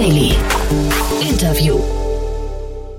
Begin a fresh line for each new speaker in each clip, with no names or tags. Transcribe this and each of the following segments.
Daily.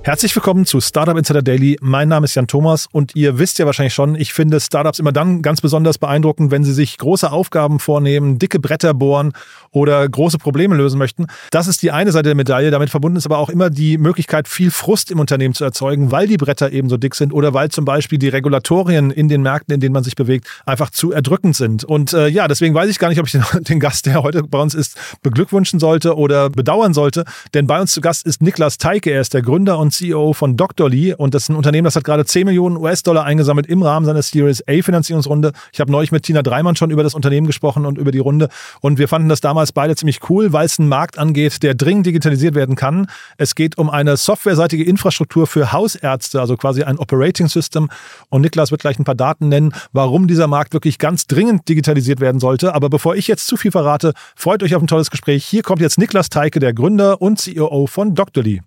Herzlich willkommen zu Startup Insider Daily. Mein Name ist Jan Thomas und ihr wisst ja wahrscheinlich schon, ich finde Startups immer dann ganz besonders beeindruckend, wenn sie sich große Aufgaben vornehmen, dicke Bretter bohren oder große Probleme lösen möchten. Das ist die eine Seite der Medaille. Damit verbunden ist aber auch immer die Möglichkeit, viel Frust im Unternehmen zu erzeugen, weil die Bretter eben so dick sind oder weil zum Beispiel die Regulatorien in den Märkten, in denen man sich bewegt, einfach zu erdrückend sind. Und äh, ja, deswegen weiß ich gar nicht, ob ich den, den Gast, der heute bei uns ist, beglückwünschen sollte oder bedauern sollte. Denn bei uns zu Gast ist Niklas Teike. Er ist der Gründer und CEO von Doctorly und das ist ein Unternehmen, das hat gerade 10 Millionen US-Dollar eingesammelt im Rahmen seiner Series A Finanzierungsrunde. Ich habe neulich mit Tina Dreimann schon über das Unternehmen gesprochen und über die Runde und wir fanden das damals beide ziemlich cool, weil es einen Markt angeht, der dringend digitalisiert werden kann. Es geht um eine softwareseitige Infrastruktur für Hausärzte, also quasi ein Operating System und Niklas wird gleich ein paar Daten nennen, warum dieser Markt wirklich ganz dringend digitalisiert werden sollte. Aber bevor ich jetzt zu viel verrate, freut euch auf ein tolles Gespräch. Hier kommt jetzt Niklas Teike, der Gründer und CEO von Doctorly.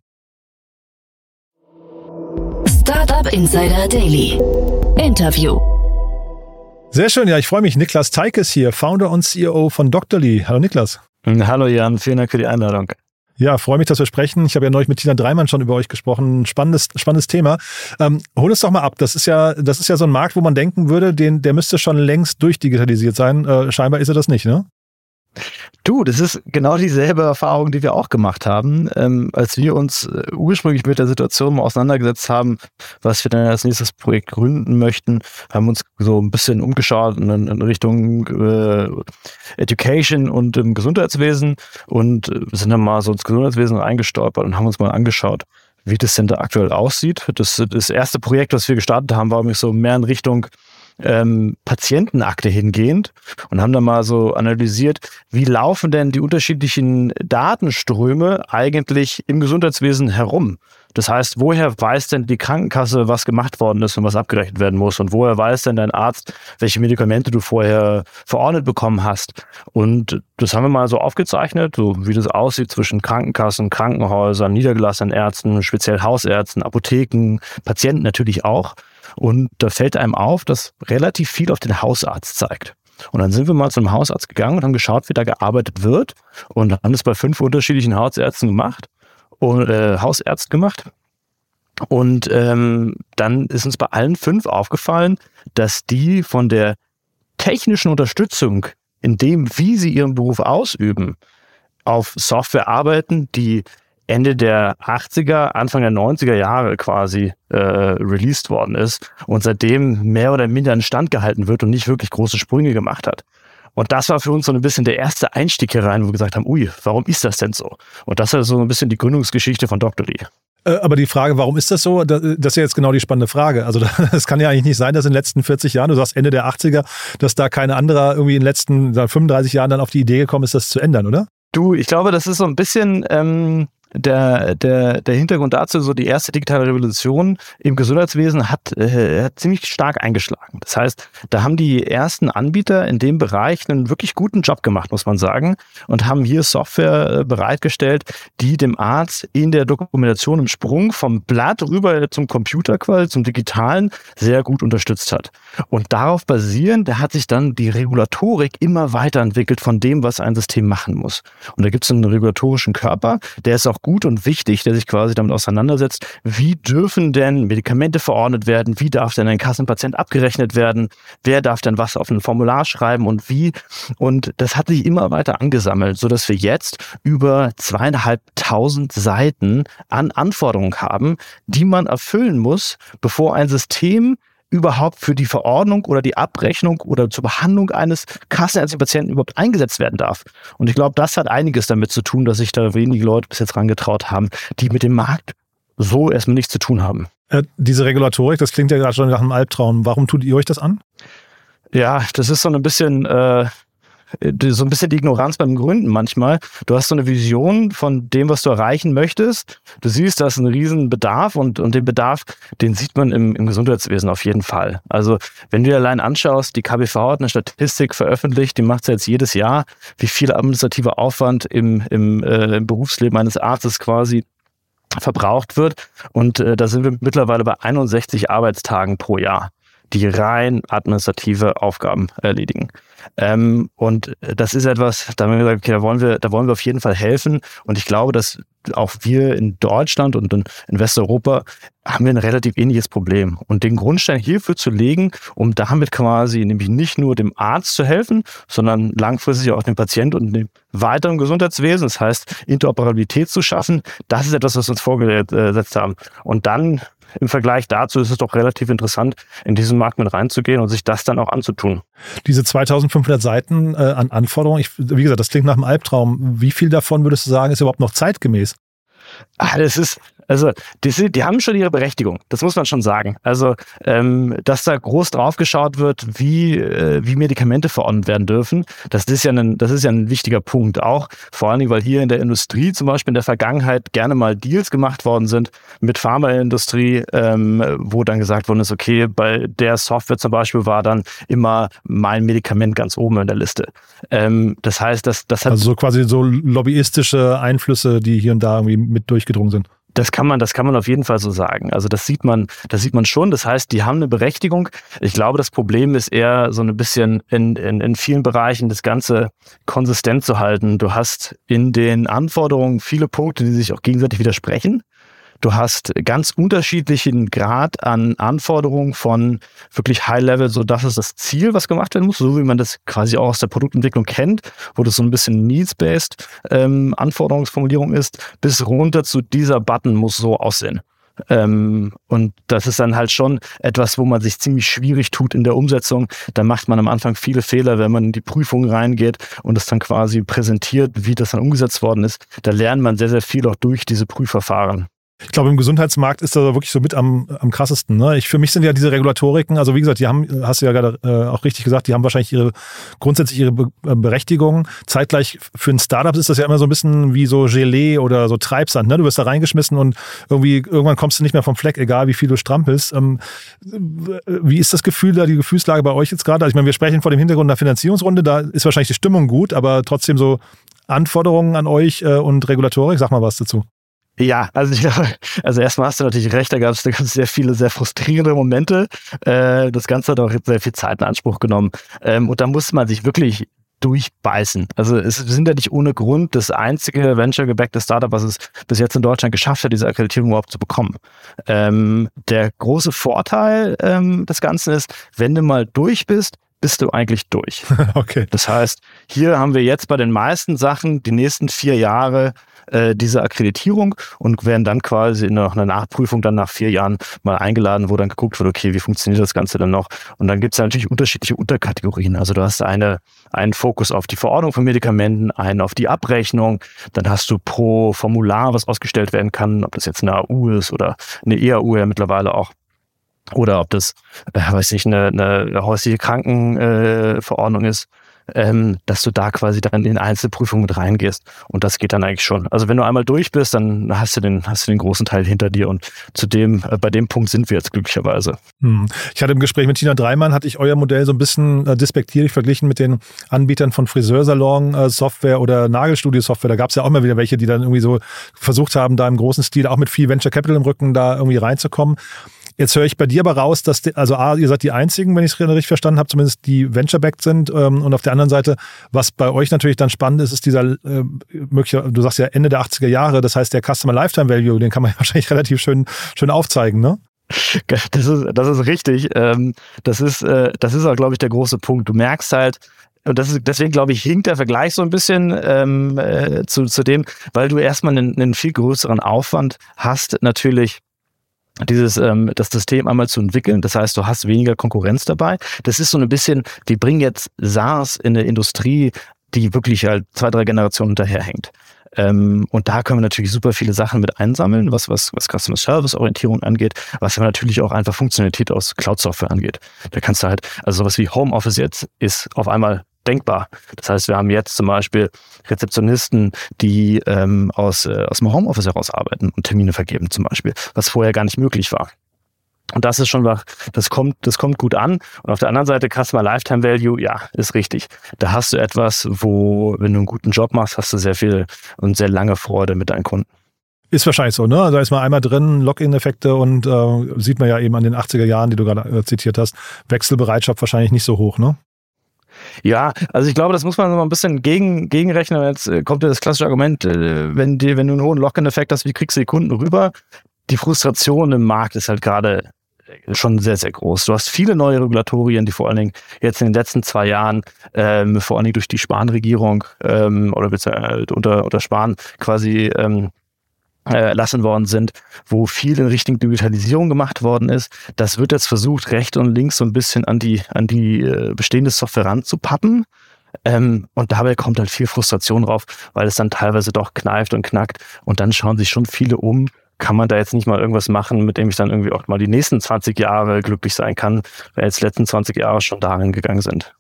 Startup Insider Daily. Interview.
Sehr schön, ja, ich freue mich. Niklas Teikes hier, Founder und CEO von Doctorly. Hallo Niklas.
Hallo Jan, vielen Dank für die Einladung.
Ja, freue mich, dass wir sprechen. Ich habe ja neulich mit Tina Dreimann schon über euch gesprochen. Spannendes, spannendes Thema. Ähm, hol es doch mal ab. Das ist ja, das ist ja so ein Markt, wo man denken würde, den, der müsste schon längst durchdigitalisiert sein. Äh, scheinbar ist er das nicht, ne?
Du, das ist genau dieselbe Erfahrung, die wir auch gemacht haben, ähm, als wir uns äh, ursprünglich mit der Situation auseinandergesetzt haben, was wir dann als nächstes Projekt gründen möchten, haben uns so ein bisschen umgeschaut in, in Richtung äh, Education und im Gesundheitswesen und äh, sind dann mal so ins Gesundheitswesen reingestolpert und haben uns mal angeschaut, wie das denn da aktuell aussieht. Das, das erste Projekt, was wir gestartet haben, war nämlich so mehr in Richtung ähm, Patientenakte hingehend und haben dann mal so analysiert, wie laufen denn die unterschiedlichen Datenströme eigentlich im Gesundheitswesen herum. Das heißt, woher weiß denn die Krankenkasse, was gemacht worden ist und was abgerechnet werden muss? Und woher weiß denn dein Arzt, welche Medikamente du vorher verordnet bekommen hast? Und das haben wir mal so aufgezeichnet, so wie das aussieht zwischen Krankenkassen, Krankenhäusern, niedergelassenen Ärzten, speziell Hausärzten, Apotheken, Patienten natürlich auch. Und da fällt einem auf, dass relativ viel auf den Hausarzt zeigt. Und dann sind wir mal zum Hausarzt gegangen und haben geschaut, wie da gearbeitet wird und haben das bei fünf unterschiedlichen Hausärzten gemacht und äh, Hausärzt gemacht. Und ähm, dann ist uns bei allen fünf aufgefallen, dass die von der technischen Unterstützung in dem, wie sie ihren Beruf ausüben, auf Software arbeiten, die Ende der 80er, Anfang der 90er Jahre quasi äh, released worden ist und seitdem mehr oder minder in Stand gehalten wird und nicht wirklich große Sprünge gemacht hat. Und das war für uns so ein bisschen der erste Einstieg hier rein, wo wir gesagt haben, ui, warum ist das denn so? Und das ist so ein bisschen die Gründungsgeschichte von Dr. Lee.
Äh, aber die Frage, warum ist das so? Das ist ja jetzt genau die spannende Frage. Also es kann ja eigentlich nicht sein, dass in den letzten 40 Jahren, du sagst Ende der 80er, dass da keine andere irgendwie in den letzten 35 Jahren dann auf die Idee gekommen ist, das zu ändern, oder?
Du, ich glaube, das ist so ein bisschen ähm, der, der, der Hintergrund dazu, so die erste digitale Revolution im Gesundheitswesen hat, äh, hat ziemlich stark eingeschlagen. Das heißt, da haben die ersten Anbieter in dem Bereich einen wirklich guten Job gemacht, muss man sagen, und haben hier Software äh, bereitgestellt, die dem Arzt in der Dokumentation im Sprung vom Blatt rüber zum Computer quasi, zum Digitalen, sehr gut unterstützt hat. Und darauf basierend, hat sich dann die Regulatorik immer weiterentwickelt von dem, was ein System machen muss. Und da gibt es einen regulatorischen Körper, der ist auch gut und wichtig, der sich quasi damit auseinandersetzt, wie dürfen denn Medikamente verordnet werden, wie darf denn ein Kassenpatient abgerechnet werden, wer darf denn was auf ein Formular schreiben und wie. Und das hat sich immer weiter angesammelt, sodass wir jetzt über zweieinhalbtausend Seiten an Anforderungen haben, die man erfüllen muss, bevor ein System überhaupt für die Verordnung oder die Abrechnung oder zur Behandlung eines kassenärztlichen Patienten überhaupt eingesetzt werden darf. Und ich glaube, das hat einiges damit zu tun, dass sich da wenige Leute bis jetzt rangetraut haben, die mit dem Markt so erstmal nichts zu tun haben.
Äh, diese Regulatorik, das klingt ja gerade schon nach einem Albtraum. Warum tut ihr euch das an?
Ja, das ist so ein bisschen äh, so ein bisschen die Ignoranz beim Gründen manchmal. Du hast so eine Vision von dem, was du erreichen möchtest. Du siehst, da ist ein riesen Bedarf und, und den Bedarf, den sieht man im, im Gesundheitswesen auf jeden Fall. Also wenn du dir allein anschaust, die KBV hat eine Statistik veröffentlicht, die macht es jetzt jedes Jahr, wie viel administrativer Aufwand im, im, äh, im Berufsleben eines Arztes quasi verbraucht wird. Und äh, da sind wir mittlerweile bei 61 Arbeitstagen pro Jahr. Die rein administrative Aufgaben erledigen. Ähm, und das ist etwas, da haben wir gesagt, okay, da wollen wir, da wollen wir auf jeden Fall helfen. Und ich glaube, dass auch wir in Deutschland und in Westeuropa haben wir ein relativ ähnliches Problem. Und den Grundstein hierfür zu legen, um damit quasi nämlich nicht nur dem Arzt zu helfen, sondern langfristig auch dem Patienten und dem weiteren Gesundheitswesen, das heißt Interoperabilität zu schaffen, das ist etwas, was wir uns vorgesetzt haben. Und dann im Vergleich dazu ist es doch relativ interessant, in diesen Markt mit reinzugehen und sich das dann auch anzutun.
Diese 2500 Seiten äh, an Anforderungen, ich, wie gesagt, das klingt nach einem Albtraum. Wie viel davon würdest du sagen, ist überhaupt noch zeitgemäß?
Ah, das ist, also die, die haben schon ihre Berechtigung, das muss man schon sagen. Also, ähm, dass da groß drauf geschaut wird, wie, äh, wie Medikamente verordnet werden dürfen, das ist, ja ein, das ist ja ein wichtiger Punkt. Auch vor allen Dingen, weil hier in der Industrie zum Beispiel in der Vergangenheit gerne mal Deals gemacht worden sind mit Pharmaindustrie, ähm, wo dann gesagt worden ist, okay, bei der Software zum Beispiel war dann immer mein Medikament ganz oben in der Liste. Ähm, das heißt, das, das hat.
Also so quasi so lobbyistische Einflüsse, die hier und da irgendwie mit durchgedrungen sind.
Das kann man, das kann man auf jeden Fall so sagen. Also das sieht man, das sieht man schon. Das heißt, die haben eine Berechtigung. Ich glaube, das Problem ist eher so ein bisschen in, in, in vielen Bereichen das Ganze konsistent zu halten. Du hast in den Anforderungen viele Punkte, die sich auch gegenseitig widersprechen. Du hast ganz unterschiedlichen Grad an Anforderungen von wirklich High Level, so das ist das Ziel, was gemacht werden muss, so wie man das quasi auch aus der Produktentwicklung kennt, wo das so ein bisschen Needs-based ähm, Anforderungsformulierung ist, bis runter zu dieser Button muss so aussehen. Ähm, und das ist dann halt schon etwas, wo man sich ziemlich schwierig tut in der Umsetzung. Da macht man am Anfang viele Fehler, wenn man in die Prüfung reingeht und es dann quasi präsentiert, wie das dann umgesetzt worden ist. Da lernt man sehr, sehr viel auch durch diese Prüfverfahren.
Ich glaube, im Gesundheitsmarkt ist das wirklich so mit am, am krassesten. Ne? Ich, für mich sind ja diese Regulatoriken, also wie gesagt, die haben, hast du ja gerade äh, auch richtig gesagt, die haben wahrscheinlich ihre grundsätzlich ihre Be äh, Berechtigung. Zeitgleich für ein Startup ist das ja immer so ein bisschen wie so Gelee oder so Treibsand. Ne? Du wirst da reingeschmissen und irgendwie irgendwann kommst du nicht mehr vom Fleck, egal wie viel du strampelst. Ähm, wie ist das Gefühl da, die Gefühlslage bei euch jetzt gerade? Also ich meine, wir sprechen vor dem Hintergrund einer Finanzierungsrunde, da ist wahrscheinlich die Stimmung gut, aber trotzdem so Anforderungen an euch äh, und Regulatorik, sag mal was dazu.
Ja, also ich glaube, also erstmal hast du natürlich recht, da gab es sehr viele sehr frustrierende Momente. Äh, das Ganze hat auch sehr viel Zeit in Anspruch genommen. Ähm, und da muss man sich wirklich durchbeißen. Also es sind ja nicht ohne Grund das einzige venture-gebackte Startup, was es bis jetzt in Deutschland geschafft hat, diese Akkreditierung überhaupt zu bekommen. Ähm, der große Vorteil ähm, des Ganzen ist, wenn du mal durch bist, bist du eigentlich durch.
okay.
Das heißt, hier haben wir jetzt bei den meisten Sachen die nächsten vier Jahre äh, diese Akkreditierung und werden dann quasi in einer Nachprüfung dann nach vier Jahren mal eingeladen, wo dann geguckt wird, okay, wie funktioniert das Ganze dann noch? Und dann gibt es natürlich unterschiedliche Unterkategorien. Also du hast eine, einen Fokus auf die Verordnung von Medikamenten, einen auf die Abrechnung, dann hast du pro Formular, was ausgestellt werden kann, ob das jetzt eine AU ist oder eine EAU ja mittlerweile auch oder ob das, äh, weiß ich, eine, eine häusliche Krankenverordnung äh, ist ähm, dass du da quasi dann in Einzelprüfungen mit reingehst. Und das geht dann eigentlich schon. Also wenn du einmal durch bist, dann hast du den, hast du den großen Teil hinter dir. Und zu dem, äh, bei dem Punkt sind wir jetzt glücklicherweise.
Hm. Ich hatte im Gespräch mit Tina Dreimann, hatte ich euer Modell so ein bisschen äh, despektierlich verglichen mit den Anbietern von Friseursalon-Software äh, oder Nagelstudio-Software. Da gab es ja auch mal wieder welche, die dann irgendwie so versucht haben, da im großen Stil, auch mit viel Venture Capital im Rücken, da irgendwie reinzukommen. Jetzt höre ich bei dir aber raus, dass, die, also A, ihr seid die Einzigen, wenn ich es richtig verstanden habe, zumindest die venture-backed sind. Ähm, und auf der anderen Seite, was bei euch natürlich dann spannend ist, ist dieser äh, möglicher, du sagst ja Ende der 80er Jahre, das heißt der Customer Lifetime Value, den kann man ja wahrscheinlich relativ schön, schön aufzeigen, ne?
Das ist, das ist richtig. Ähm, das ist, äh, das ist auch, glaube ich, der große Punkt. Du merkst halt, und das ist, deswegen glaube ich, hinkt der Vergleich so ein bisschen ähm, äh, zu, zu dem, weil du erstmal einen, einen viel größeren Aufwand hast, natürlich dieses ähm, das System einmal zu entwickeln. Das heißt, du hast weniger Konkurrenz dabei. Das ist so ein bisschen, wir bringen jetzt SaaS in eine Industrie, die wirklich halt zwei, drei Generationen hinterherhängt. Ähm, und da können wir natürlich super viele Sachen mit einsammeln, was, was, was Customer Service Orientierung angeht, was aber natürlich auch einfach Funktionalität aus Cloud Software angeht. Da kannst du halt, also sowas wie Homeoffice jetzt ist auf einmal denkbar. Das heißt, wir haben jetzt zum Beispiel Rezeptionisten, die ähm, aus, äh, aus dem Homeoffice heraus arbeiten und Termine vergeben zum Beispiel, was vorher gar nicht möglich war. Und das ist schon was, das kommt, das kommt gut an. Und auf der anderen Seite Customer Lifetime Value, ja, ist richtig. Da hast du etwas, wo, wenn du einen guten Job machst, hast du sehr viel und sehr lange Freude mit deinen Kunden.
Ist wahrscheinlich so, ne? Da ist man einmal drin, Login-Effekte und äh, sieht man ja eben an den 80er Jahren, die du gerade äh, zitiert hast, Wechselbereitschaft wahrscheinlich nicht so hoch, ne?
Ja, also ich glaube, das muss man so ein bisschen gegen, gegenrechnen. Jetzt äh, kommt ja das klassische Argument, äh, wenn, die, wenn du einen hohen Lock-in-Effekt hast, wie kriegst du die Kunden rüber? Die Frustration im Markt ist halt gerade schon sehr, sehr groß. Du hast viele neue Regulatorien, die vor allen Dingen jetzt in den letzten zwei Jahren, ähm, vor allen Dingen durch die Spahn-Regierung ähm, oder äh, unter, unter Spahn quasi ähm, erlassen worden sind, wo viel in Richtung Digitalisierung gemacht worden ist. Das wird jetzt versucht, rechts und links so ein bisschen an die, an die äh, bestehende Software ranzupappen. Ähm, und dabei kommt halt viel Frustration drauf, weil es dann teilweise doch kneift und knackt. Und dann schauen sich schon viele um, kann man da jetzt nicht mal irgendwas machen, mit dem ich dann irgendwie auch mal die nächsten 20 Jahre glücklich sein kann, weil jetzt die letzten 20 Jahre schon darin gegangen sind.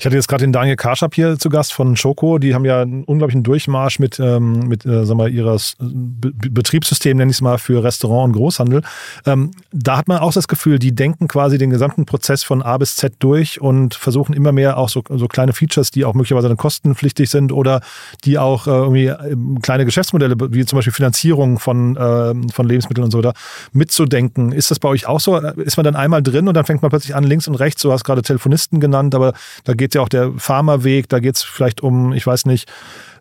Ich hatte jetzt gerade den Daniel Karschap hier zu Gast von Schoko. Die haben ja einen unglaublichen Durchmarsch mit, ähm, mit äh, sagen wir, ihres Be Betriebssystem, nenne ich es mal, für Restaurant und Großhandel. Ähm, da hat man auch das Gefühl, die denken quasi den gesamten Prozess von A bis Z durch und versuchen immer mehr auch so, so kleine Features, die auch möglicherweise dann kostenpflichtig sind oder die auch äh, irgendwie ähm, kleine Geschäftsmodelle, wie zum Beispiel Finanzierung von, äh, von Lebensmitteln und so da mitzudenken. Ist das bei euch auch so? Ist man dann einmal drin und dann fängt man plötzlich an, links und rechts, du hast gerade Telefonisten genannt, aber da geht geht ja auch der Pharmaweg, da geht es vielleicht um, ich weiß nicht,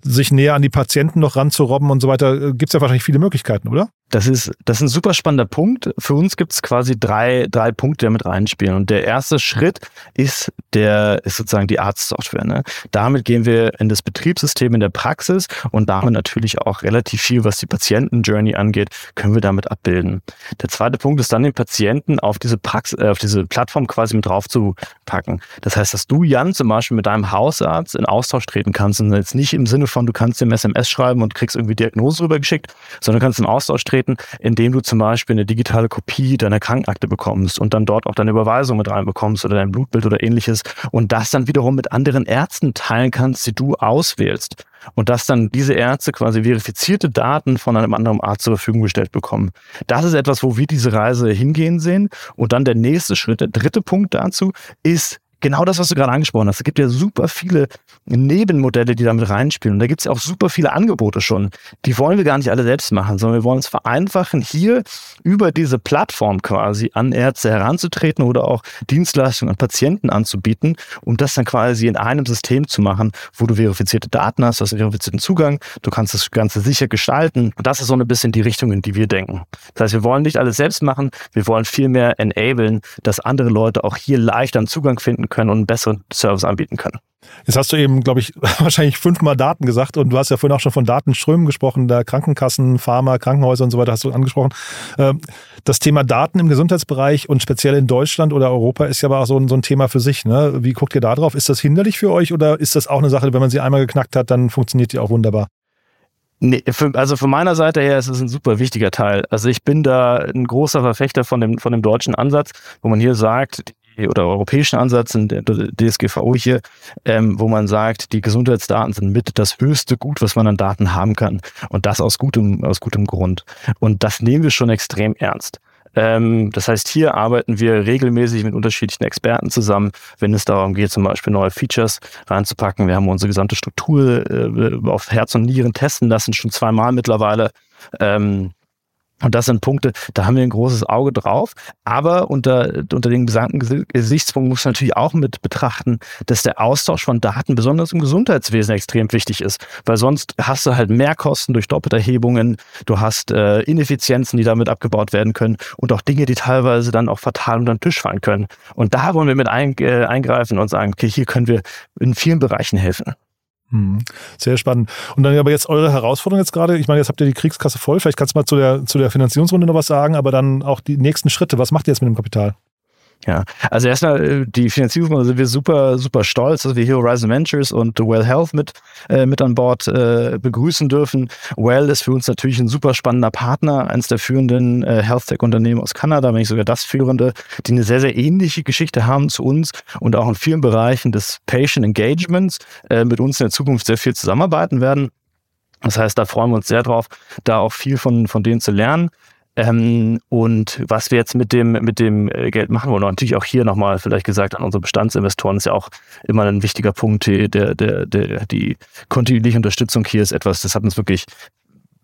sich näher an die Patienten noch ranzurobben und so weiter. Gibt es ja wahrscheinlich viele Möglichkeiten, oder?
Das ist, das ist ein super spannender Punkt. Für uns gibt es quasi drei, drei Punkte, die damit reinspielen. Und der erste Schritt ist der, ist sozusagen die Arztsoftware. Ne? Damit gehen wir in das Betriebssystem in der Praxis und damit natürlich auch relativ viel, was die Patienten-Journey angeht, können wir damit abbilden. Der zweite Punkt ist dann den Patienten auf diese Praxis, äh, auf diese Plattform quasi mit drauf zu packen. Das heißt, dass du, Jan, zum Beispiel mit deinem Hausarzt in Austausch treten kannst und jetzt nicht im Sinne von, du kannst dem SMS schreiben und kriegst irgendwie Diagnose rübergeschickt, sondern du kannst im Austausch treten indem du zum Beispiel eine digitale Kopie deiner Krankenakte bekommst und dann dort auch deine Überweisung mit reinbekommst oder dein Blutbild oder ähnliches und das dann wiederum mit anderen Ärzten teilen kannst, die du auswählst. Und dass dann diese Ärzte quasi verifizierte Daten von einem anderen Arzt zur Verfügung gestellt bekommen. Das ist etwas, wo wir diese Reise hingehen sehen. Und dann der nächste Schritt, der dritte Punkt dazu ist genau das, was du gerade angesprochen hast. Es gibt ja super viele Nebenmodelle, die damit reinspielen. Und da gibt es ja auch super viele Angebote schon. Die wollen wir gar nicht alle selbst machen, sondern wir wollen es vereinfachen, hier über diese Plattform quasi an Ärzte heranzutreten oder auch Dienstleistungen an Patienten anzubieten, um das dann quasi in einem System zu machen, wo du verifizierte Daten hast, du hast einen verifizierten Zugang, du kannst das Ganze sicher gestalten. Und das ist so ein bisschen die Richtung, in die wir denken. Das heißt, wir wollen nicht alles selbst machen, wir wollen vielmehr enablen, dass andere Leute auch hier leichter einen Zugang finden können und einen besseren Service anbieten können.
Jetzt hast du eben, glaube ich, wahrscheinlich fünfmal Daten gesagt und du hast ja vorhin auch schon von Datenströmen gesprochen, da Krankenkassen, Pharma, Krankenhäuser und so weiter hast du angesprochen. Ähm, das Thema Daten im Gesundheitsbereich und speziell in Deutschland oder Europa ist ja aber auch so ein, so ein Thema für sich. Ne? Wie guckt ihr da drauf? Ist das hinderlich für euch oder ist das auch eine Sache, wenn man sie einmal geknackt hat, dann funktioniert die auch wunderbar?
Nee, für, also von meiner Seite her ist es ein super wichtiger Teil. Also ich bin da ein großer Verfechter von dem, von dem deutschen Ansatz, wo man hier sagt, oder europäischen Ansatz in der DSGVO hier, ähm, wo man sagt, die Gesundheitsdaten sind mit das höchste Gut, was man an Daten haben kann. Und das aus gutem, aus gutem Grund. Und das nehmen wir schon extrem ernst. Ähm, das heißt, hier arbeiten wir regelmäßig mit unterschiedlichen Experten zusammen, wenn es darum geht, zum Beispiel neue Features reinzupacken. Wir haben unsere gesamte Struktur äh, auf Herz und Nieren testen lassen, schon zweimal mittlerweile. Ähm, und das sind Punkte, da haben wir ein großes Auge drauf. Aber unter, unter den besagten Gesichtspunkten muss man natürlich auch mit betrachten, dass der Austausch von Daten besonders im Gesundheitswesen extrem wichtig ist. Weil sonst hast du halt Mehrkosten durch Doppelterhebungen, du hast äh, Ineffizienzen, die damit abgebaut werden können und auch Dinge, die teilweise dann auch fatal unter den Tisch fallen können. Und da wollen wir mit ein, äh, eingreifen und sagen, okay, hier können wir in vielen Bereichen helfen.
Hm, sehr spannend. Und dann aber jetzt eure Herausforderung jetzt gerade, ich meine, jetzt habt ihr die Kriegskasse voll, vielleicht kannst du mal zu der, zu der Finanzierungsrunde noch was sagen, aber dann auch die nächsten Schritte. Was macht ihr jetzt mit dem Kapital?
Ja, also erstmal äh, die Finanzierung sind wir super, super stolz, dass wir hier Horizon Ventures und Well Health mit, äh, mit an Bord äh, begrüßen dürfen. Well ist für uns natürlich ein super spannender Partner, eines der führenden äh, Health-Tech-Unternehmen aus Kanada, wenn nicht sogar das führende, die eine sehr, sehr ähnliche Geschichte haben zu uns und auch in vielen Bereichen des Patient Engagements äh, mit uns in der Zukunft sehr viel zusammenarbeiten werden. Das heißt, da freuen wir uns sehr drauf, da auch viel von, von denen zu lernen. Ähm, und was wir jetzt mit dem, mit dem äh, Geld machen wollen, natürlich auch hier nochmal vielleicht gesagt an unsere Bestandsinvestoren, ist ja auch immer ein wichtiger Punkt, der, der, der, die kontinuierliche Unterstützung hier ist etwas, das hat uns wirklich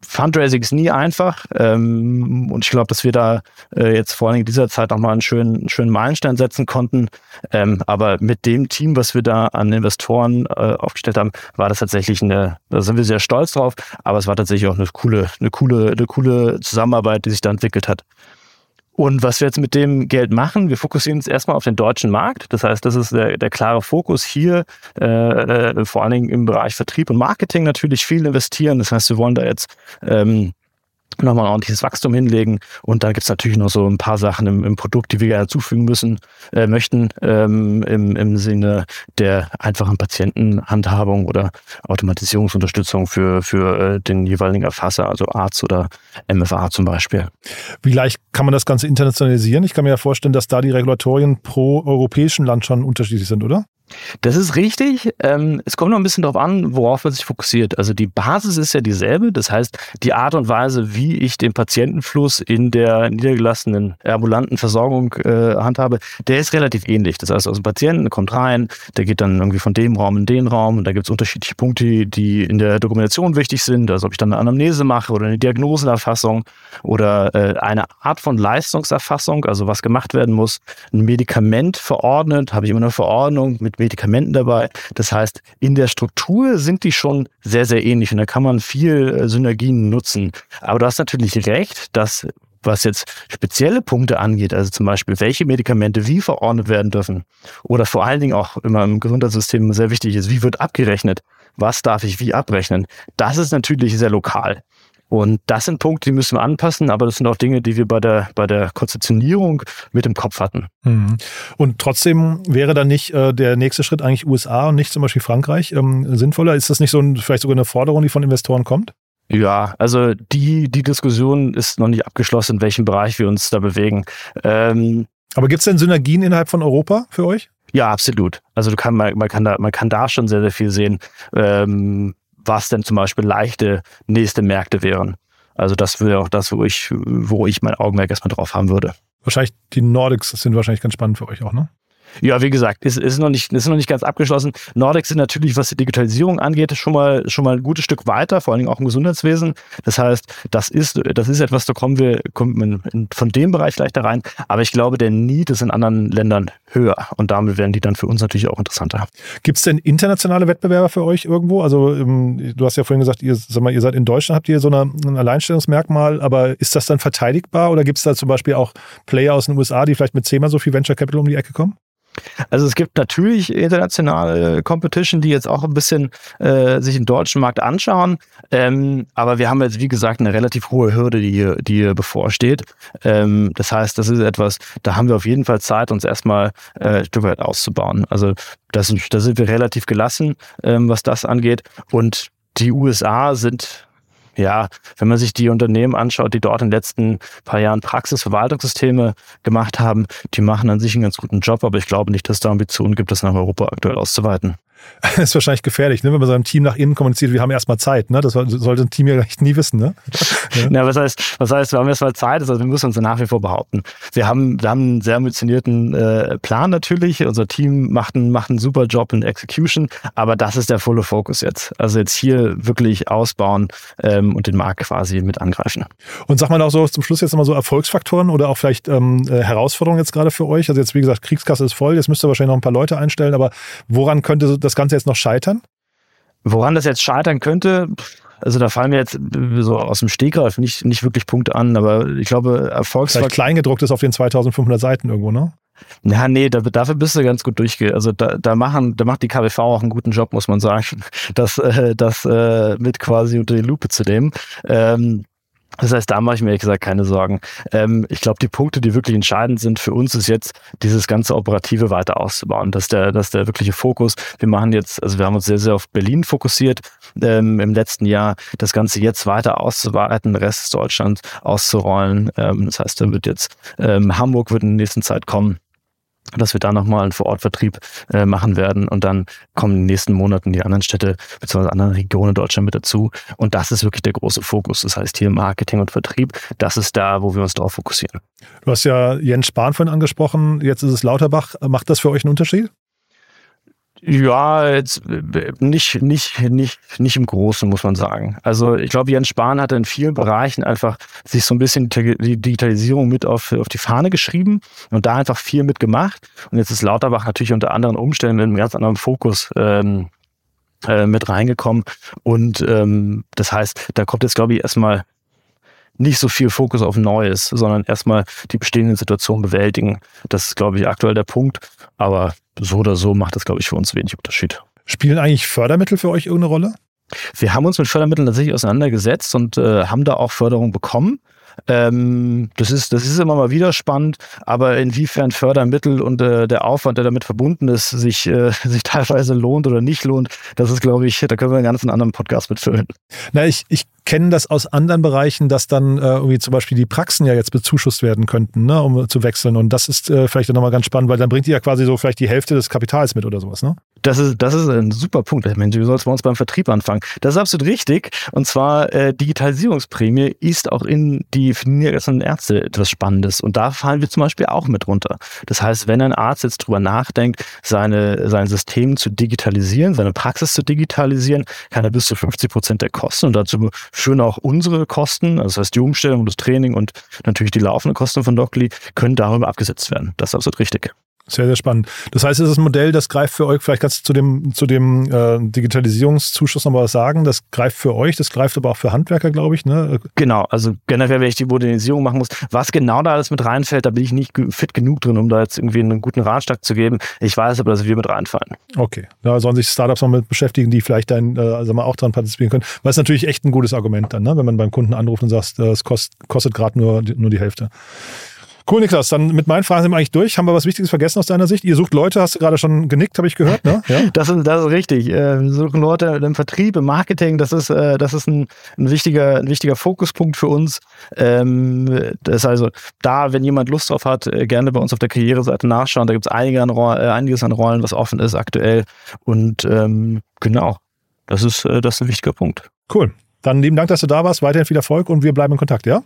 Fundraising ist nie einfach ähm, und ich glaube, dass wir da äh, jetzt vor allem in dieser Zeit nochmal einen schönen, einen schönen Meilenstein setzen konnten. Ähm, aber mit dem Team, was wir da an Investoren äh, aufgestellt haben, war das tatsächlich eine, da sind wir sehr stolz drauf, aber es war tatsächlich auch eine coole, eine coole, eine coole Zusammenarbeit, die sich da entwickelt hat. Und was wir jetzt mit dem Geld machen, wir fokussieren uns erstmal auf den deutschen Markt. Das heißt, das ist der, der klare Fokus hier, äh, äh, vor allen Dingen im Bereich Vertrieb und Marketing natürlich viel investieren. Das heißt, wir wollen da jetzt ähm, nochmal ein ordentliches Wachstum hinlegen. Und da gibt's natürlich noch so ein paar Sachen im, im Produkt, die wir gerne zufügen müssen, äh, möchten, ähm, im, im Sinne der einfachen Patientenhandhabung oder Automatisierungsunterstützung für, für äh, den jeweiligen Erfasser, also Arzt oder MFA zum Beispiel.
Wie leicht kann man das Ganze internationalisieren? Ich kann mir ja vorstellen, dass da die Regulatorien pro europäischen Land schon unterschiedlich sind, oder?
Das ist richtig. Ähm, es kommt noch ein bisschen darauf an, worauf man sich fokussiert. Also die Basis ist ja dieselbe. Das heißt, die Art und Weise, wie ich den Patientenfluss in der niedergelassenen ambulanten Versorgung äh, handhabe, der ist relativ ähnlich. Das heißt, aus dem Patienten kommt rein, der geht dann irgendwie von dem Raum in den Raum und da gibt es unterschiedliche Punkte, die in der Dokumentation wichtig sind. Also ob ich dann eine Anamnese mache oder eine Diagnosenerfassung oder äh, eine Art von Leistungserfassung, also was gemacht werden muss. Ein Medikament verordnet, habe ich immer eine Verordnung mit Medikamenten dabei. Das heißt, in der Struktur sind die schon sehr, sehr ähnlich und da kann man viel äh, Synergien nutzen. Aber du hast natürlich recht, dass was jetzt spezielle Punkte angeht, also zum Beispiel, welche Medikamente wie verordnet werden dürfen oder vor allen Dingen auch immer im Gesundheitssystem sehr wichtig ist, wie wird abgerechnet, was darf ich wie abrechnen, das ist natürlich sehr lokal. Und das sind Punkte, die müssen wir anpassen, aber das sind auch Dinge, die wir bei der, bei der Konzeptionierung mit im Kopf hatten.
Mhm. Und trotzdem wäre dann nicht äh, der nächste Schritt eigentlich USA und nicht zum Beispiel Frankreich ähm, sinnvoller? Ist das nicht so ein, vielleicht sogar eine Forderung, die von Investoren kommt?
Ja, also die, die Diskussion ist noch nicht abgeschlossen, in welchem Bereich wir uns da bewegen. Ähm,
aber gibt es denn Synergien innerhalb von Europa für euch?
Ja, absolut. Also du kann, man, man, kann da, man kann da schon sehr, sehr viel sehen. Ähm, was denn zum Beispiel leichte nächste Märkte wären. Also das wäre auch das, wo ich, wo ich mein Augenmerk erstmal drauf haben würde.
Wahrscheinlich die Nordics sind wahrscheinlich ganz spannend für euch auch, ne?
Ja, wie gesagt, ist, ist, noch nicht, ist noch nicht ganz abgeschlossen. Nordics sind natürlich, was die Digitalisierung angeht, schon mal, schon mal ein gutes Stück weiter, vor allen Dingen auch im Gesundheitswesen. Das heißt, das ist, das ist etwas, da kommen wir kommen in, von dem Bereich leichter rein. Aber ich glaube, der Need ist in anderen Ländern höher und damit werden die dann für uns natürlich auch interessanter.
Gibt es denn internationale Wettbewerber für euch irgendwo? Also ähm, du hast ja vorhin gesagt, ihr, sag mal, ihr seid in Deutschland, habt ihr so eine, ein Alleinstellungsmerkmal, aber ist das dann verteidigbar oder gibt es da zum Beispiel auch Player aus den USA, die vielleicht mit zehnmal so viel Venture Capital um die Ecke kommen?
Also es gibt natürlich internationale Competition, die jetzt auch ein bisschen äh, sich im deutschen Markt anschauen. Ähm, aber wir haben jetzt, wie gesagt, eine relativ hohe Hürde, die hier, die hier bevorsteht. Ähm, das heißt, das ist etwas, da haben wir auf jeden Fall Zeit, uns erstmal äh, ein Stück weit auszubauen. Also das, da sind wir relativ gelassen, ähm, was das angeht. Und die USA sind ja, wenn man sich die Unternehmen anschaut, die dort in den letzten paar Jahren Praxisverwaltungssysteme gemacht haben, die machen an sich einen ganz guten Job, aber ich glaube nicht, dass da Ambitionen gibt, das nach Europa aktuell auszuweiten.
Das ist wahrscheinlich gefährlich, ne? wenn man seinem Team nach innen kommuniziert, wir haben erstmal Zeit. Ne? Das sollte ein Team ja echt nie wissen. Ne?
Ja. ja, was, heißt, was heißt, wir haben erstmal Zeit, also wir müssen uns nach wie vor behaupten. Wir haben, wir haben einen sehr ambitionierten äh, Plan natürlich. Unser Team macht einen, macht einen super Job in Execution, aber das ist der volle Fokus jetzt. Also jetzt hier wirklich ausbauen ähm, und den Markt quasi mit angreifen.
Und sag mal auch so zum Schluss jetzt nochmal so Erfolgsfaktoren oder auch vielleicht ähm, äh, Herausforderungen jetzt gerade für euch. Also jetzt, wie gesagt, Kriegskasse ist voll, jetzt müsst ihr wahrscheinlich noch ein paar Leute einstellen, aber woran könnte das das Ganze jetzt noch scheitern?
Woran das jetzt scheitern könnte, also da fallen mir jetzt so aus dem Stegreif nicht, nicht wirklich Punkte an, aber ich glaube, Erfolgsfaktor.
Vielleicht kleingedruckt ist auf den 2500 Seiten irgendwo, ne?
Ja, nee, da, dafür bist du ganz gut durchge. Also da, da machen, da macht die KWV auch einen guten Job, muss man sagen, das, äh, das äh, mit quasi unter die Lupe zu nehmen. Ähm, das heißt, da mache ich mir ehrlich gesagt keine Sorgen. Ähm, ich glaube, die Punkte, die wirklich entscheidend sind für uns, ist jetzt dieses ganze Operative weiter auszubauen. Das ist der, das ist der wirkliche Fokus. Wir machen jetzt, also wir haben uns sehr, sehr auf Berlin fokussiert ähm, im letzten Jahr, das Ganze jetzt weiter auszuweiten, den Rest Deutschlands auszurollen. Ähm, das heißt, da wird jetzt ähm, Hamburg wird in der nächsten Zeit kommen dass wir da nochmal einen Vorortvertrieb äh, machen werden und dann kommen in den nächsten Monaten die anderen Städte bzw. anderen Regionen Deutschland mit dazu. Und das ist wirklich der große Fokus. Das heißt hier Marketing und Vertrieb, das ist da, wo wir uns darauf fokussieren.
Du hast ja Jens Spahn vorhin angesprochen, jetzt ist es Lauterbach. Macht das für euch einen Unterschied?
Ja, jetzt nicht, nicht, nicht, nicht im Großen, muss man sagen. Also ich glaube, Jens Spahn hat in vielen Bereichen einfach sich so ein bisschen die Digitalisierung mit auf, auf die Fahne geschrieben und da einfach viel mitgemacht. Und jetzt ist Lauterbach natürlich unter anderen Umständen mit einem ganz anderen Fokus ähm, äh, mit reingekommen. Und ähm, das heißt, da kommt jetzt, glaube ich, erstmal nicht so viel Fokus auf Neues, sondern erstmal die bestehenden Situationen bewältigen. Das ist, glaube ich, aktuell der Punkt. Aber so oder so macht das, glaube ich, für uns wenig Unterschied.
Spielen eigentlich Fördermittel für euch irgendeine Rolle?
Wir haben uns mit Fördermitteln tatsächlich auseinandergesetzt und äh, haben da auch Förderung bekommen. Ähm, das, ist, das ist immer mal wieder spannend, aber inwiefern Fördermittel und äh, der Aufwand, der damit verbunden ist, sich, äh, sich teilweise lohnt oder nicht lohnt, das ist, glaube ich, da können wir einen ganz anderen Podcast mitfüllen.
Na, ich, ich kenne das aus anderen Bereichen, dass dann äh, irgendwie zum Beispiel die Praxen ja jetzt bezuschusst werden könnten, ne, um zu wechseln. Und das ist äh, vielleicht nochmal ganz spannend, weil dann bringt die ja quasi so vielleicht die Hälfte des Kapitals mit oder sowas, ne?
Das ist, das ist ein super Punkt. Ich meine, du sollst bei uns beim Vertrieb anfangen. Das ist absolut richtig. Und zwar äh, Digitalisierungsprämie ist auch in die niedergelassenen Ärzte etwas Spannendes. Und da fallen wir zum Beispiel auch mit runter. Das heißt, wenn ein Arzt jetzt drüber nachdenkt, seine, sein System zu digitalisieren, seine Praxis zu digitalisieren, kann er bis zu 50 Prozent der Kosten und dazu schön auch unsere Kosten, also das heißt die Umstellung, das Training und natürlich die laufenden Kosten von Dockley, können darüber abgesetzt werden. Das ist absolut richtig.
Sehr, sehr spannend. Das heißt, es ist ein Modell, das greift für euch, vielleicht kannst du zu dem, zu dem äh, Digitalisierungszuschuss noch mal was sagen. Das greift für euch, das greift aber auch für Handwerker, glaube ich. Ne?
Genau, also generell, wenn ich die Modernisierung machen muss, was genau da alles mit reinfällt, da bin ich nicht fit genug drin, um da jetzt irgendwie einen guten Ratschlag zu geben. Ich weiß aber, dass wir mit reinfallen.
Okay, da sollen sich Startups noch mit beschäftigen, die vielleicht dann äh, also mal auch dran partizipieren können. Weil es natürlich echt ein gutes Argument dann, ne? wenn man beim Kunden anruft und sagt, äh, es kostet, kostet gerade nur, nur die Hälfte. Cool, Niklas. Dann mit meinen Fragen sind wir eigentlich durch. Haben wir was Wichtiges vergessen aus deiner Sicht? Ihr sucht Leute, hast du gerade schon genickt, habe ich gehört, ne?
Ja? Das, ist, das ist richtig. Äh, wir suchen Leute im Vertrieb, im Marketing. Das ist, äh, das ist ein, ein, wichtiger, ein wichtiger Fokuspunkt für uns. Ähm, das ist also da, wenn jemand Lust drauf hat, äh, gerne bei uns auf der Karriereseite nachschauen. Da gibt es einige an, einiges an Rollen, was offen ist aktuell. Und ähm, genau, das ist, das ist ein wichtiger Punkt.
Cool. Dann lieben Dank, dass du da warst. Weiterhin viel Erfolg und wir bleiben in Kontakt, ja?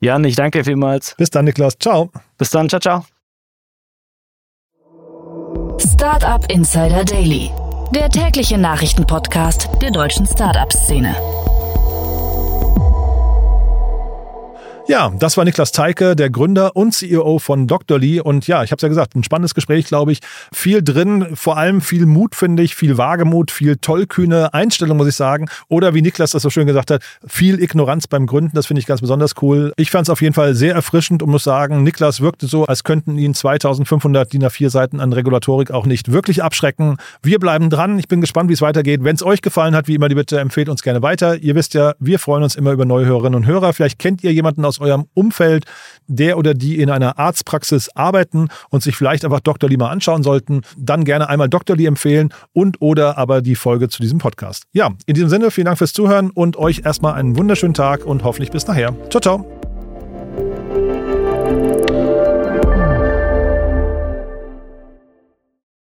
Jan, ich danke vielmals.
Bis dann, Niklas. Ciao.
Bis dann. Ciao, ciao.
Startup Insider Daily, der tägliche Nachrichtenpodcast der deutschen Startup-Szene.
Ja, das war Niklas Teike, der Gründer und CEO von Dr. Lee. Und ja, ich habe es ja gesagt, ein spannendes Gespräch, glaube ich. Viel drin, vor allem viel Mut, finde ich, viel Wagemut, viel tollkühne Einstellung, muss ich sagen. Oder wie Niklas das so schön gesagt hat, viel Ignoranz beim Gründen. Das finde ich ganz besonders cool. Ich fand es auf jeden Fall sehr erfrischend und muss sagen, Niklas wirkte so, als könnten ihn 2500 DIN A4 Seiten an Regulatorik auch nicht wirklich abschrecken. Wir bleiben dran. Ich bin gespannt, wie es weitergeht. Wenn es euch gefallen hat, wie immer, die Bitte empfehlt uns gerne weiter. Ihr wisst ja, wir freuen uns immer über neue Hörerinnen und Hörer. Vielleicht kennt ihr jemanden aus eurem Umfeld, der oder die in einer Arztpraxis arbeiten und sich vielleicht einfach Dr. Lee mal anschauen sollten, dann gerne einmal Dr. Lee empfehlen und oder aber die Folge zu diesem Podcast. Ja, in diesem Sinne, vielen Dank fürs Zuhören und euch erstmal einen wunderschönen Tag und hoffentlich bis nachher. Ciao, ciao.